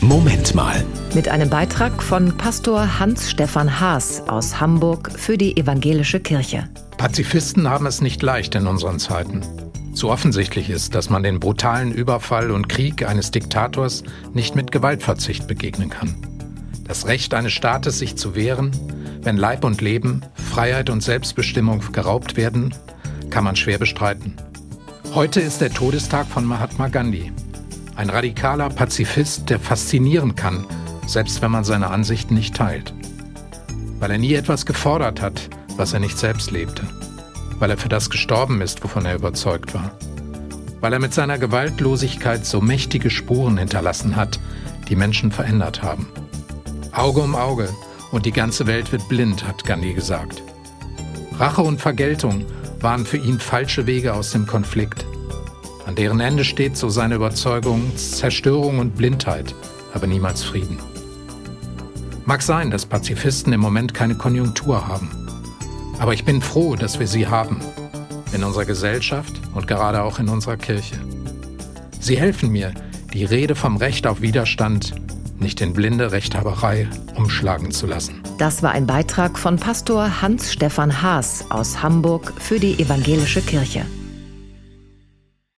Moment mal. Mit einem Beitrag von Pastor Hans-Stefan Haas aus Hamburg für die Evangelische Kirche. Pazifisten haben es nicht leicht in unseren Zeiten. Zu offensichtlich ist, dass man den brutalen Überfall und Krieg eines Diktators nicht mit Gewaltverzicht begegnen kann. Das Recht eines Staates, sich zu wehren, wenn Leib und Leben, Freiheit und Selbstbestimmung geraubt werden, kann man schwer bestreiten. Heute ist der Todestag von Mahatma Gandhi, ein radikaler Pazifist, der faszinieren kann, selbst wenn man seine Ansichten nicht teilt. Weil er nie etwas gefordert hat, was er nicht selbst lebte. Weil er für das gestorben ist, wovon er überzeugt war. Weil er mit seiner Gewaltlosigkeit so mächtige Spuren hinterlassen hat, die Menschen verändert haben. Auge um Auge und die ganze Welt wird blind, hat Gandhi gesagt. Rache und Vergeltung waren für ihn falsche Wege aus dem Konflikt. An deren Ende steht, so seine Überzeugung, Zerstörung und Blindheit, aber niemals Frieden. Mag sein, dass Pazifisten im Moment keine Konjunktur haben. Aber ich bin froh, dass wir sie haben. In unserer Gesellschaft und gerade auch in unserer Kirche. Sie helfen mir, die Rede vom Recht auf Widerstand nicht in blinde Rechthaberei umschlagen zu lassen. Das war ein Beitrag von Pastor Hans-Stefan Haas aus Hamburg für die Evangelische Kirche.